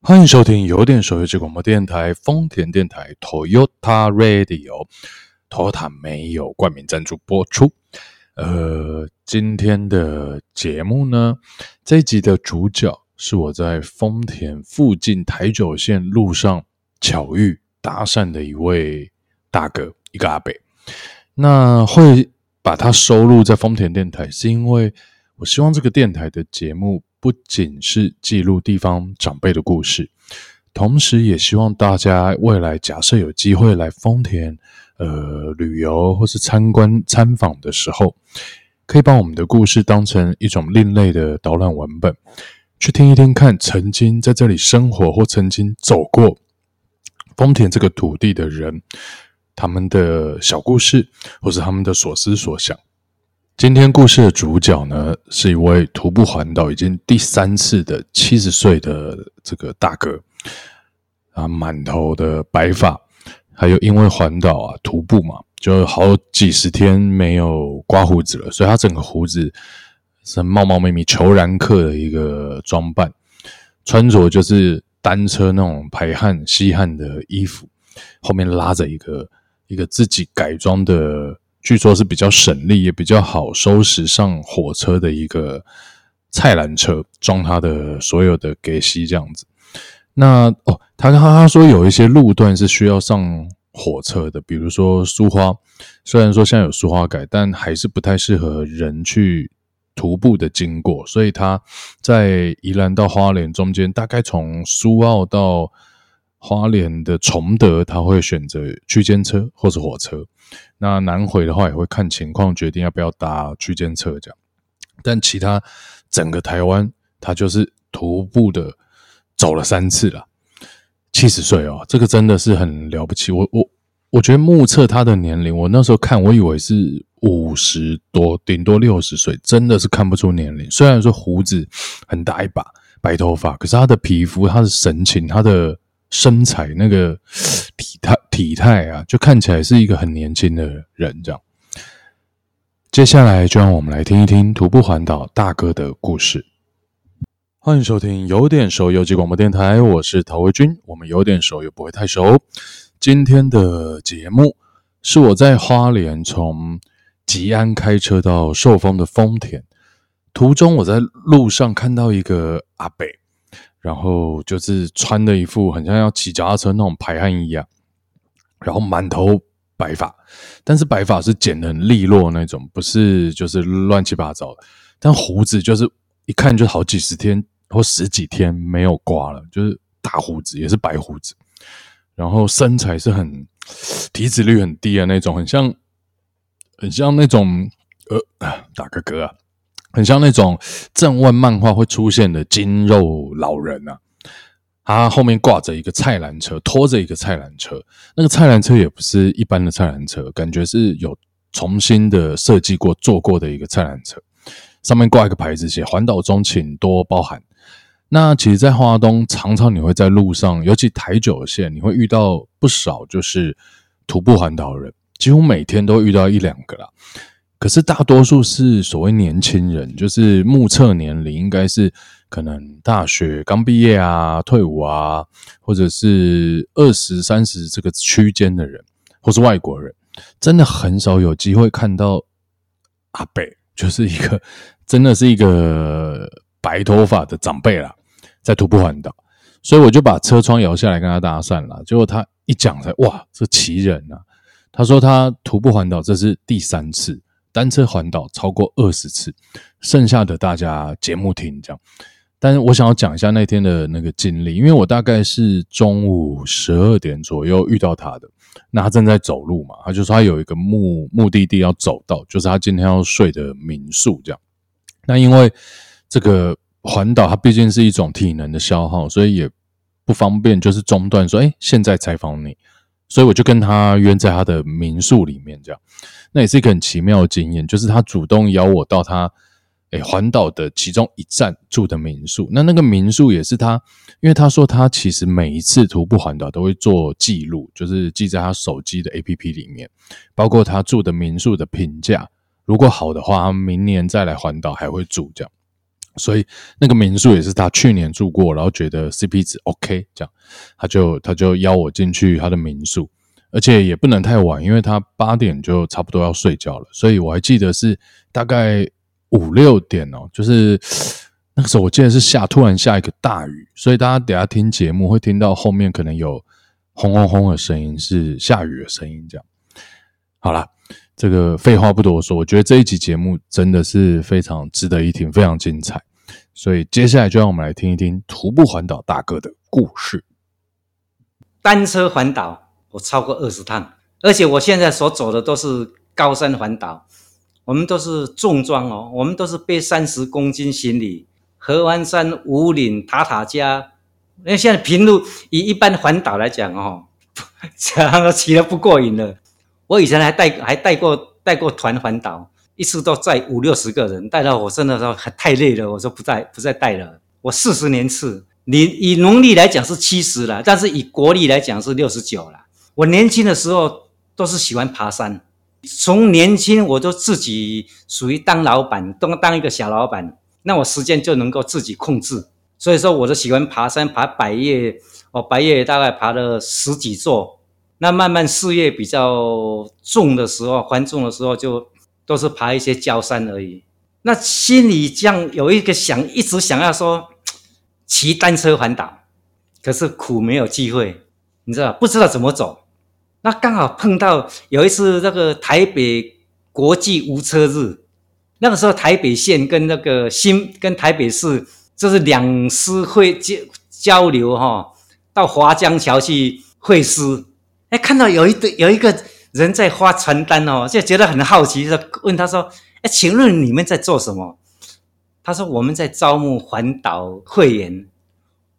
欢迎收听有点手游机广播电台丰田电台 Toyota Radio，Toyota 没有冠名赞助播出。呃，今天的节目呢，这一集的主角是我在丰田附近台九线路上巧遇搭讪的一位大哥，一个阿伯。那会把它收录在丰田电台，是因为我希望这个电台的节目不仅是记录地方长辈的故事，同时也希望大家未来假设有机会来丰田。呃，旅游或是参观参访的时候，可以把我们的故事当成一种另类的导览文本，去听一听看曾经在这里生活或曾经走过丰田这个土地的人，他们的小故事，或是他们的所思所想。今天故事的主角呢，是一位徒步环岛已经第三次的七十岁的这个大哥，啊，满头的白发。还有，因为环岛啊，徒步嘛，就好几十天没有刮胡子了，所以他整个胡子是茂茂密密、虬髯客的一个装扮，穿着就是单车那种排汗吸汗的衣服，后面拉着一个一个自己改装的，据说是比较省力也比较好收拾上火车的一个菜篮车，装他的所有的给息这样子。那哦。他他他说有一些路段是需要上火车的，比如说苏花，虽然说现在有苏花改，但还是不太适合人去徒步的经过，所以他在宜兰到花莲中间，大概从苏澳到花莲的崇德，他会选择区间车或是火车。那南回的话，也会看情况决定要不要搭区间车这样。但其他整个台湾，他就是徒步的走了三次了。七十岁哦，这个真的是很了不起。我我我觉得目测他的年龄，我那时候看，我以为是五十多，顶多六十岁，真的是看不出年龄。虽然说胡子很大一把，白头发，可是他的皮肤、他的神情、他的身材，那个体态体态啊，就看起来是一个很年轻的人。这样，接下来就让我们来听一听徒步环岛大哥的故事。欢迎收听有点熟游记广播电台，我是陶维军。我们有点熟又不会太熟。今天的节目是我在花莲从吉安开车到寿丰的丰田途中，我在路上看到一个阿北，然后就是穿的一副很像要骑脚踏车那种排汗衣啊，然后满头白发，但是白发是剪的很利落那种，不是就是乱七八糟的，但胡子就是一看就好几十天。或十几天没有刮了，就是大胡子，也是白胡子，然后身材是很体脂率很低的那种，很像很像那种呃，打个嗝啊，很像那种正问漫画会出现的筋肉老人啊。他后面挂着一个菜篮车，拖着一个菜篮车，那个菜篮车也不是一般的菜篮车，感觉是有重新的设计过、做过的一个菜篮车，上面挂一个牌子，写“环岛中请多包涵”。那其实，在花东常常你会在路上，尤其台九线，你会遇到不少就是徒步环岛人，几乎每天都遇到一两个啦。可是大多数是所谓年轻人，就是目测年龄应该是可能大学刚毕业啊、退伍啊，或者是二十三十这个区间的人，或是外国人，真的很少有机会看到阿北，就是一个真的是一个白头发的长辈啦。在徒步环岛，所以我就把车窗摇下来跟他搭讪了。结果他一讲才哇，这奇人啊！他说他徒步环岛这是第三次，单车环岛超过二十次，剩下的大家节目听这样。但是我想要讲一下那天的那个经历，因为我大概是中午十二点左右遇到他的，那他正在走路嘛，他就说他有一个目目的地要走到，就是他今天要睡的民宿这样。那因为这个。环岛它毕竟是一种体能的消耗，所以也不方便，就是中断说，哎，现在采访你，所以我就跟他约在他的民宿里面，这样，那也是一个很奇妙的经验，就是他主动邀我到他，诶，环岛的其中一站住的民宿，那那个民宿也是他，因为他说他其实每一次徒步环岛都会做记录，就是记在他手机的 A P P 里面，包括他住的民宿的评价，如果好的话，他明年再来环岛还会住这样。所以那个民宿也是他去年住过，然后觉得 CP 值 OK，这样他就他就邀我进去他的民宿，而且也不能太晚，因为他八点就差不多要睡觉了，所以我还记得是大概五六点哦，就是 那个时候我记得是下突然下一个大雨，所以大家等下听节目会听到后面可能有轰轰轰的声音，是下雨的声音，这样好了。这个废话不多说，我觉得这一集节目真的是非常值得一听，非常精彩。所以接下来就让我们来听一听徒步环岛大哥的故事。单车环岛我超过二十趟，而且我现在所走的都是高山环岛，我们都是重装哦，我们都是背三十公斤行李，合欢山、五岭、塔塔加。因为现在平路以一般环岛来讲哦，这样都骑得不过瘾了。我以前还带还带过带过团环岛，一次都载五六十个人，带到我真的说太累了，我说不再不再带了。我四十年次，你以农历来讲是七十了，但是以国历来讲是六十九了。我年轻的时候都是喜欢爬山，从年轻我就自己属于当老板，当当一个小老板，那我时间就能够自己控制。所以说，我就喜欢爬山，爬百叶，哦，百叶大概爬了十几座。那慢慢事业比较重的时候，繁重的时候，就都是爬一些焦山而已。那心里这样有一个想，一直想要说 骑单车环岛，可是苦没有机会，你知道不知道怎么走。那刚好碰到有一次那个台北国际无车日，那个时候台北县跟那个新跟台北市就是两师会交交流哈，到华江桥去会师。哎，看到有一对有一个人在发传单哦，就觉得很好奇，就问他说：“哎，请问你们在做什么？”他说：“我们在招募环岛会员。”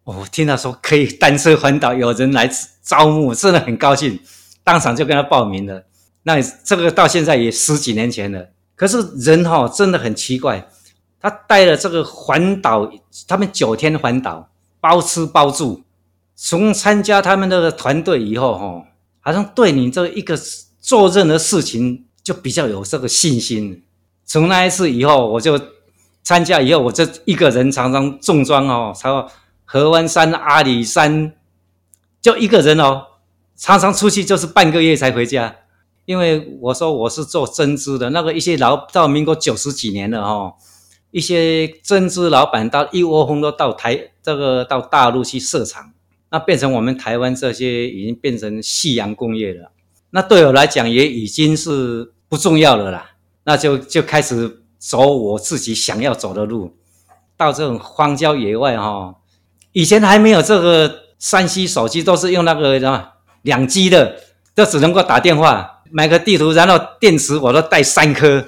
我听到说可以单车环岛，有人来招募，真的很高兴，当场就跟他报名了。那这个到现在也十几年前了。可是人哈真的很奇怪，他带了这个环岛，他们九天环岛，包吃包住，从参加他们那个团队以后哈。好像对你这一个做任何事情就比较有这个信心。从那一次以后，我就参加以后，我就一个人常常重装哦，超合欢山、阿里山，就一个人哦，常常出去就是半个月才回家。因为我说我是做针织的，那个一些老到民国九十几年了哈，一些针织老板到一窝蜂都到台这个到大陆去设厂。那变成我们台湾这些已经变成夕阳工业了，那对我来讲也已经是不重要了啦。那就就开始走我自己想要走的路，到这种荒郊野外哈。以前还没有这个山西手机，都是用那个什么两 G 的，都只能够打电话，买个地图，然后电池我都带三颗。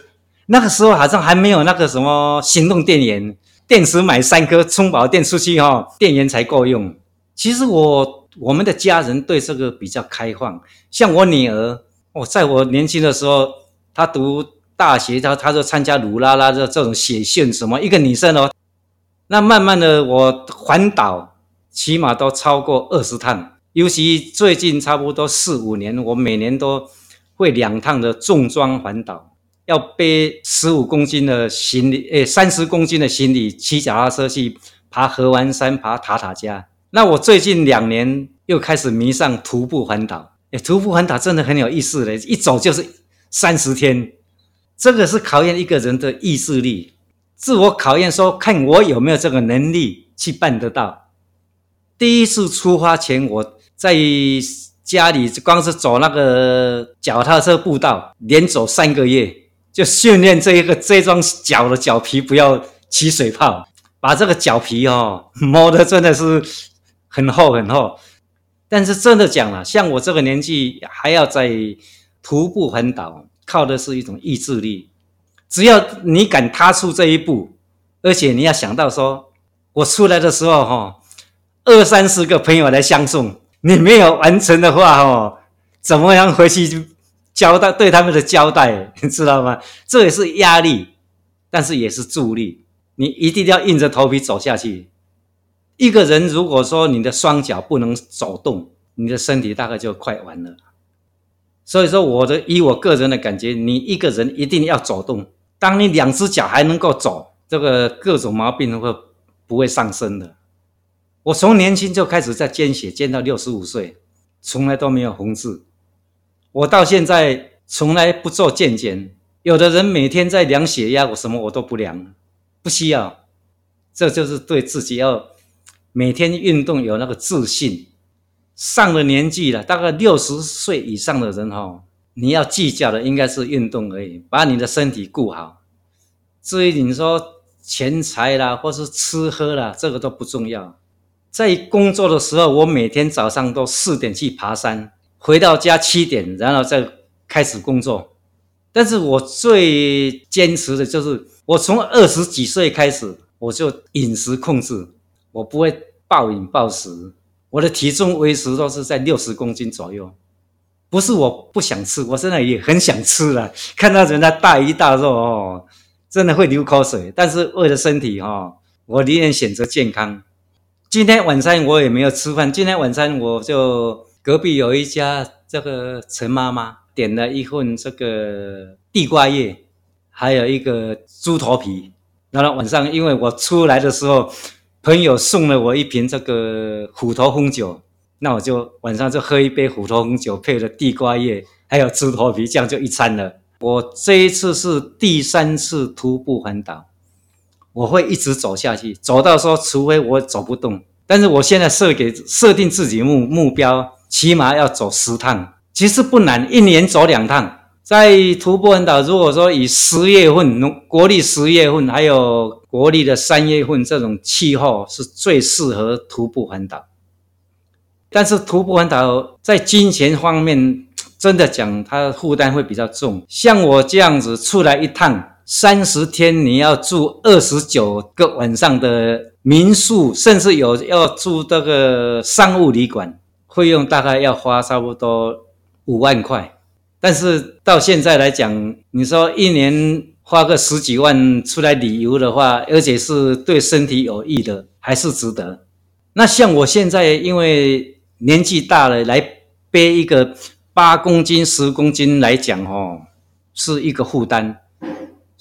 那个时候好像还没有那个什么行动电源，电池买三颗，充饱电出去 哈，电源才够用。其实我我们的家人对这个比较开放，像我女儿，我在我年轻的时候，她读大学，她她就参加鲁拉拉的这种写信什么，一个女生哦，那慢慢的我环岛起码都超过二十趟，尤其最近差不多四五年，我每年都会两趟的重装环岛，要背十五公斤的行李，诶，三十公斤的行李，骑脚踏车去爬合欢山，爬塔塔加。那我最近两年又开始迷上徒步环岛，哎，徒步环岛真的很有意思嘞，一走就是三十天，这个是考验一个人的意志力，自我考验，说看我有没有这个能力去办得到。第一次出发前，我在家里光是走那个脚踏车步道，连走三个月，就训练这一个这双脚的脚皮不要起水泡，把这个脚皮哦 磨的真的是。很厚很厚，但是真的讲了，像我这个年纪还要在徒步环岛，靠的是一种意志力。只要你敢踏出这一步，而且你要想到说，我出来的时候哈，二三十个朋友来相送，你没有完成的话哦，怎么样回去交代对他们的交代，你知道吗？这也是压力，但是也是助力。你一定要硬着头皮走下去。一个人如果说你的双脚不能走动，你的身体大概就快完了。所以说，我的以我个人的感觉，你一个人一定要走动。当你两只脚还能够走，这个各种毛病会不会上升的。我从年轻就开始在捐血，捐到六十五岁，从来都没有红字。我到现在从来不做健检。有的人每天在量血压，我什么我都不量，不需要。这就是对自己要每天运动有那个自信。上了年纪了，大概六十岁以上的人哈，你要计较的应该是运动而已，把你的身体顾好。至于你说钱财啦，或是吃喝啦，这个都不重要。在工作的时候，我每天早上都四点去爬山，回到家七点，然后再开始工作。但是我最坚持的就是，我从二十几岁开始，我就饮食控制，我不会暴饮暴食。我的体重维持都是在六十公斤左右，不是我不想吃，我现在也很想吃了。看到人家大鱼大肉哦，真的会流口水。但是为了身体哈，我宁愿选择健康。今天晚餐我也没有吃饭，今天晚餐我就隔壁有一家这个陈妈妈点了一份这个地瓜叶，还有一个猪头皮。然后晚上因为我出来的时候。朋友送了我一瓶这个虎头红酒，那我就晚上就喝一杯虎头红酒，配了地瓜叶，还有猪头皮，这样就一餐了。我这一次是第三次徒步环岛，我会一直走下去，走到说除非我走不动。但是我现在设给设定自己目目标，起码要走十趟，其实不难，一年走两趟。在徒步环岛，如果说以十月份，国历十月份，还有国历的三月份这种气候，是最适合徒步环岛。但是徒步环岛在金钱方面，真的讲，它负担会比较重。像我这样子出来一趟，三十天你要住二十九个晚上的民宿，甚至有要住这个商务旅馆，费用大概要花差不多五万块。但是到现在来讲，你说一年花个十几万出来旅游的话，而且是对身体有益的，还是值得。那像我现在因为年纪大了，来背一个八公斤、十公斤来讲，哦，是一个负担。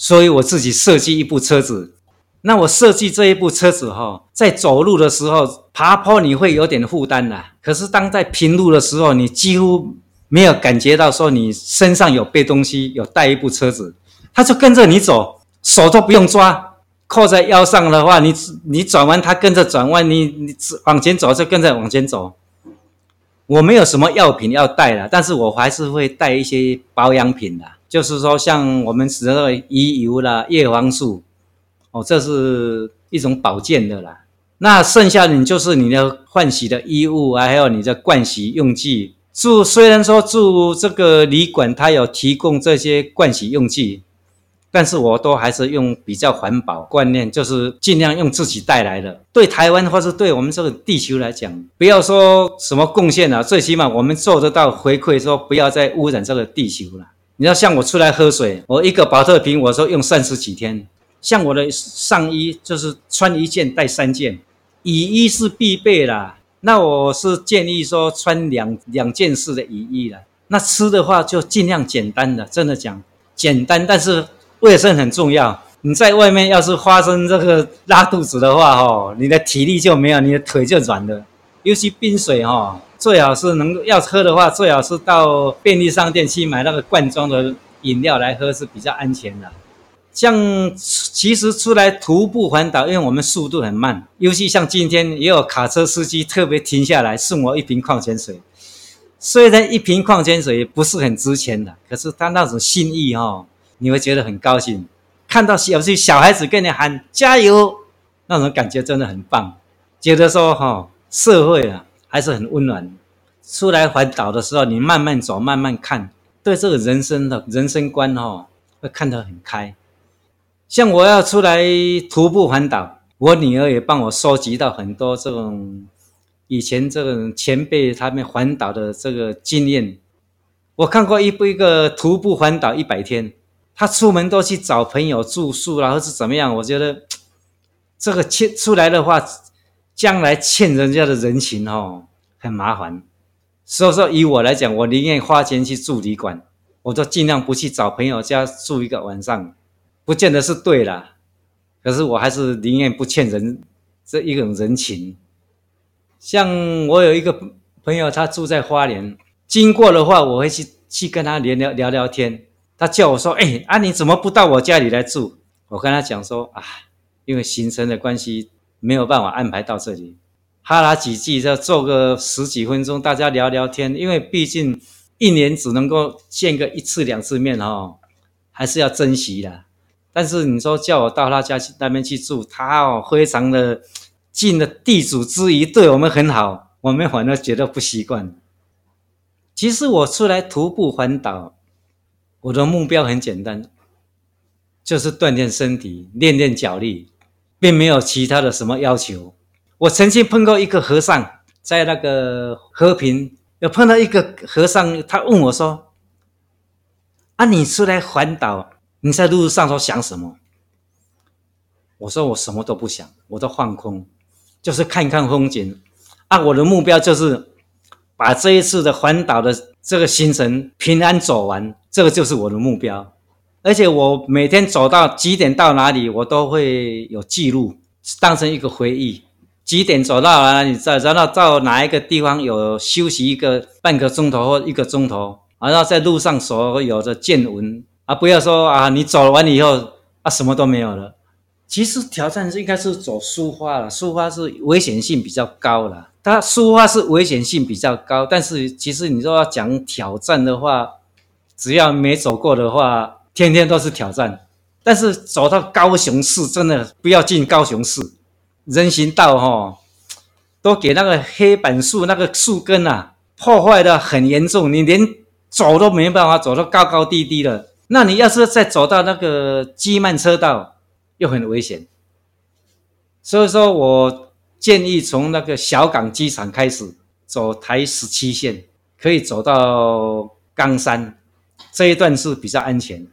所以我自己设计一部车子。那我设计这一部车子，哈，在走路的时候爬坡你会有点负担的，可是当在平路的时候，你几乎。没有感觉到说你身上有背东西，有带一部车子，他就跟着你走，手都不用抓，扣在腰上的话，你你转弯，他跟着转弯，你你往前走就跟着往前走。我没有什么药品要带了，但是我还是会带一些保养品的，就是说像我们使用的鱼油啦、叶黄素，哦，这是一种保健的啦。那剩下的你就是你的换洗的衣物啊，还有你的盥洗用具。住虽然说住这个旅馆，它有提供这些盥洗用具，但是我都还是用比较环保观念，就是尽量用自己带来的。对台湾或是对我们这个地球来讲，不要说什么贡献了，最起码我们做得到回馈，说不要再污染这个地球了。你要像我出来喝水，我一个保特瓶，我说用三十几天。像我的上衣，就是穿一件带三件，雨衣是必备啦。那我是建议说穿两两件式的雨衣了。那吃的话就尽量简单的，真的讲简单，但是卫生很重要。你在外面要是发生这个拉肚子的话，哦，你的体力就没有，你的腿就软了。尤其冰水，哈，最好是能要喝的话，最好是到便利商店去买那个罐装的饮料来喝是比较安全的。像其实出来徒步环岛，因为我们速度很慢，尤其像今天也有卡车司机特别停下来送我一瓶矿泉水。虽然一瓶矿泉水不是很值钱的，可是他那种心意哈，你会觉得很高兴。看到有些小孩子跟你喊加油，那种感觉真的很棒。觉得说哈，社会啊还是很温暖。出来环岛的时候，你慢慢走，慢慢看，对这个人生的人生观哦，会看得很开。像我要出来徒步环岛，我女儿也帮我收集到很多这种以前这种前辈他们环岛的这个经验。我看过一部一个徒步环岛一百天，他出门都去找朋友住宿啦，或是怎么样？我觉得这个出来的话，将来欠人家的人情哦，很麻烦。所以说，以我来讲，我宁愿花钱去住旅馆，我都尽量不去找朋友家住一个晚上。不见得是对了，可是我还是宁愿不欠人这一种人情。像我有一个朋友，他住在花莲，经过的话，我会去去跟他聊聊聊聊天。他叫我说：“哎，啊，你怎么不到我家里来住？”我跟他讲说：“啊，因为行程的关系，没有办法安排到这里。哈拉几句，再坐个十几分钟，大家聊聊天。因为毕竟一年只能够见个一次两次面哦，还是要珍惜的。但是你说叫我到他家去那边去住，他哦非常的。”尽了地主之谊，对我们很好，我们反而觉得不习惯。其实我出来徒步环岛，我的目标很简单，就是锻炼身体，练练脚力，并没有其他的什么要求。我曾经碰过一个和尚，在那个和平，有碰到一个和尚，他问我说：“啊，你出来环岛，你在路上都想什么？”我说：“我什么都不想，我都放空。”就是看看风景，啊，我的目标就是把这一次的环岛的这个行程平安走完，这个就是我的目标。而且我每天走到几点到哪里，我都会有记录，当成一个回忆。几点走到哪里，再然后到哪一个地方有休息一个半个钟头或一个钟头，然后在路上所有的见闻啊，不要说啊，你走完以后啊，什么都没有了。其实挑战是应该是走抒发了，抒发是危险性比较高了。它抒发是危险性比较高，但是其实你说要讲挑战的话，只要没走过的话，天天都是挑战。但是走到高雄市，真的不要进高雄市，人行道哈，都给那个黑板树那个树根啊破坏的很严重，你连走都没办法走到高高低低的。那你要是再走到那个机慢车道，又很危险，所以说我建议从那个小港机场开始走台十七线，可以走到冈山这一段是比较安全。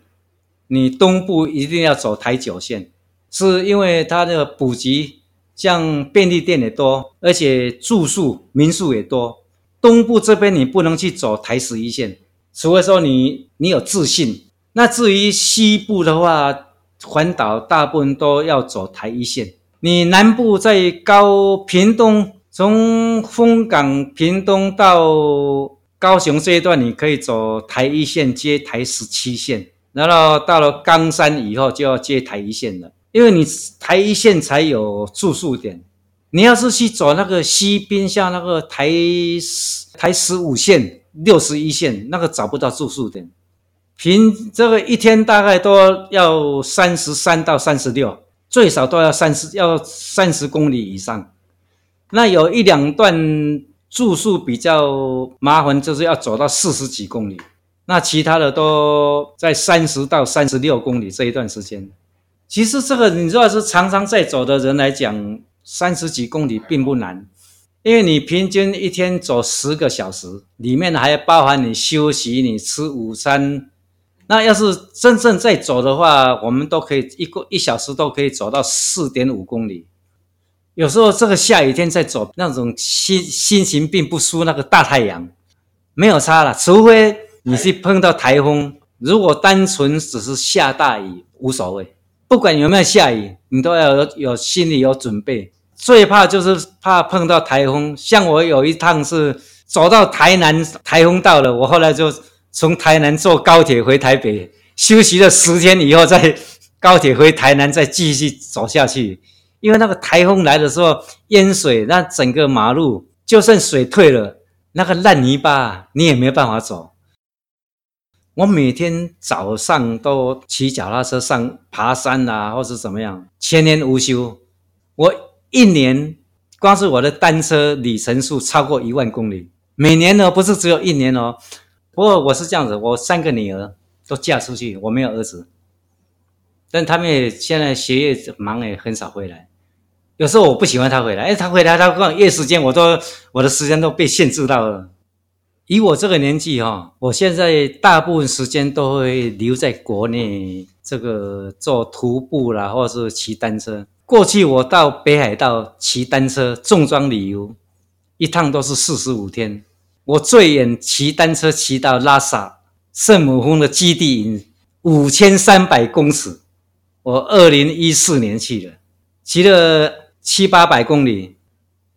你东部一定要走台九线，是因为它的补给像便利店也多，而且住宿民宿也多。东部这边你不能去走台十一线，除非说你你有自信。那至于西部的话，环岛大部分都要走台一线，你南部在高屏东，从丰港屏东到高雄这一段，你可以走台一线接台十七线，然后到了冈山以后就要接台一线了，因为你台一线才有住宿点。你要是去走那个西滨，像那个台台十五线、六十一线，那个找不到住宿点。平这个一天大概都要三十三到三十六，最少都要三十要三十公里以上。那有一两段住宿比较麻烦，就是要走到四十几公里。那其他的都在三十到三十六公里这一段时间。其实这个你如果是常常在走的人来讲，三十几公里并不难，因为你平均一天走十个小时，里面还包含你休息、你吃午餐。那要是真正在走的话，我们都可以一个一小时都可以走到四点五公里。有时候这个下雨天在走，那种心心情并不输那个大太阳，没有差了。除非你是碰到台风，如果单纯只是下大雨无所谓，不管有没有下雨，你都要有有心里有准备。最怕就是怕碰到台风。像我有一趟是走到台南，台风到了，我后来就。从台南坐高铁回台北，休息了十天以后，再高铁回台南，再继续走下去。因为那个台风来的时候，淹水，那整个马路就算水退了，那个烂泥巴你也没办法走。我每天早上都骑脚踏车上爬山啊，或是怎么样，千年无休。我一年光是我的单车里程数超过一万公里，每年呢不是只有一年哦。不过我是这样子，我三个女儿都嫁出去，我没有儿子，但他们也现在学业忙，也很少回来。有时候我不喜欢他回来，哎，他回来他逛夜时间，我都我的时间都被限制到了。以我这个年纪哈，我现在大部分时间都会留在国内，这个做徒步啦，或者是骑单车。过去我到北海道骑单车重装旅游，一趟都是四十五天。我最远骑单车骑到拉萨圣母峰的基地营五千三百公尺，我二零一四年去的，骑了七八百公里，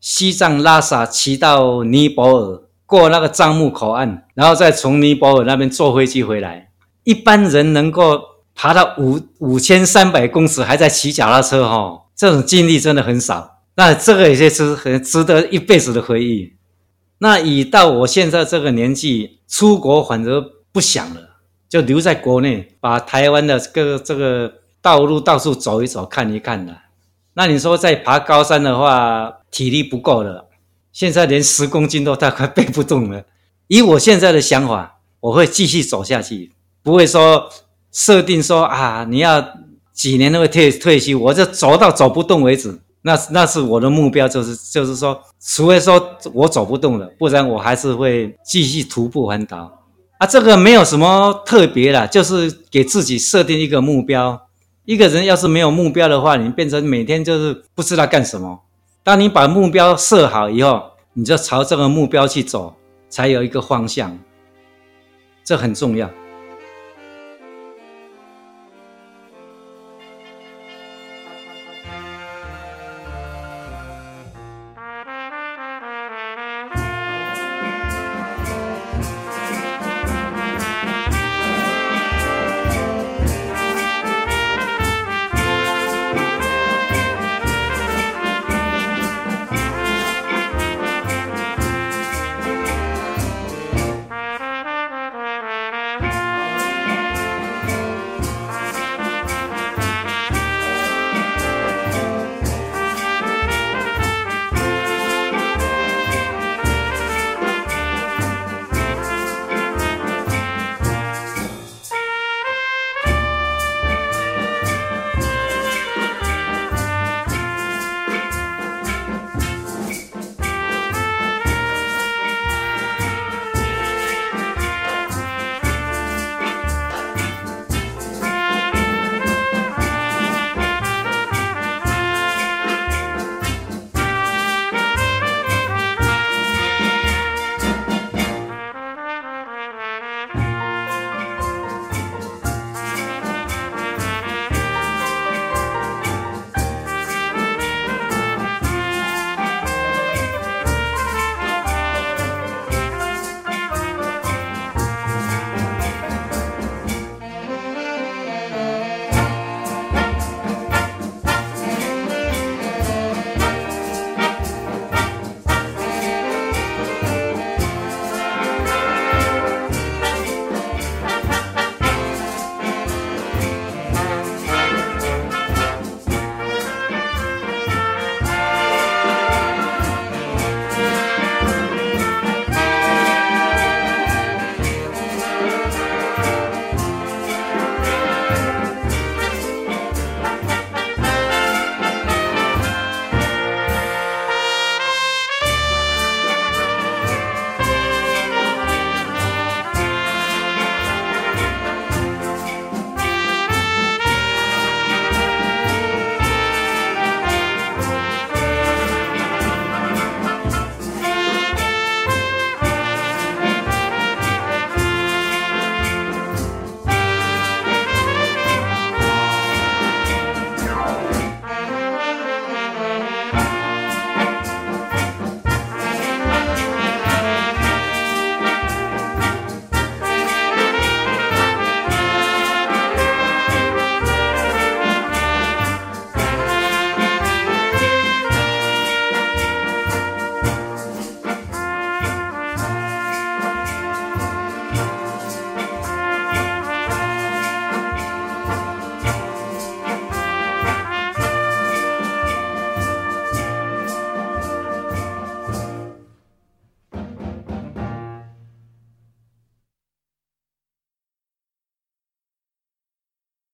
西藏拉萨骑到尼泊尔，过那个樟木口岸，然后再从尼泊尔那边坐飞机回来。一般人能够爬到五五千三百公尺还在骑脚踏车，哈，这种经历真的很少。那这个也是很值得一辈子的回忆。那以到我现在这个年纪，出国反而不想了，就留在国内，把台湾的各个这个道路到处走一走，看一看的。那你说再爬高山的话，体力不够了，现在连十公斤都大概背不动了。以我现在的想法，我会继续走下去。不会说设定说啊，你要几年都会退退休，我就走到走不动为止。那那是我的目标，就是就是说，除非说我走不动了，不然我还是会继续徒步环岛。啊，这个没有什么特别的，就是给自己设定一个目标。一个人要是没有目标的话，你变成每天就是不知道干什么。当你把目标设好以后，你就朝这个目标去走，才有一个方向。这很重要。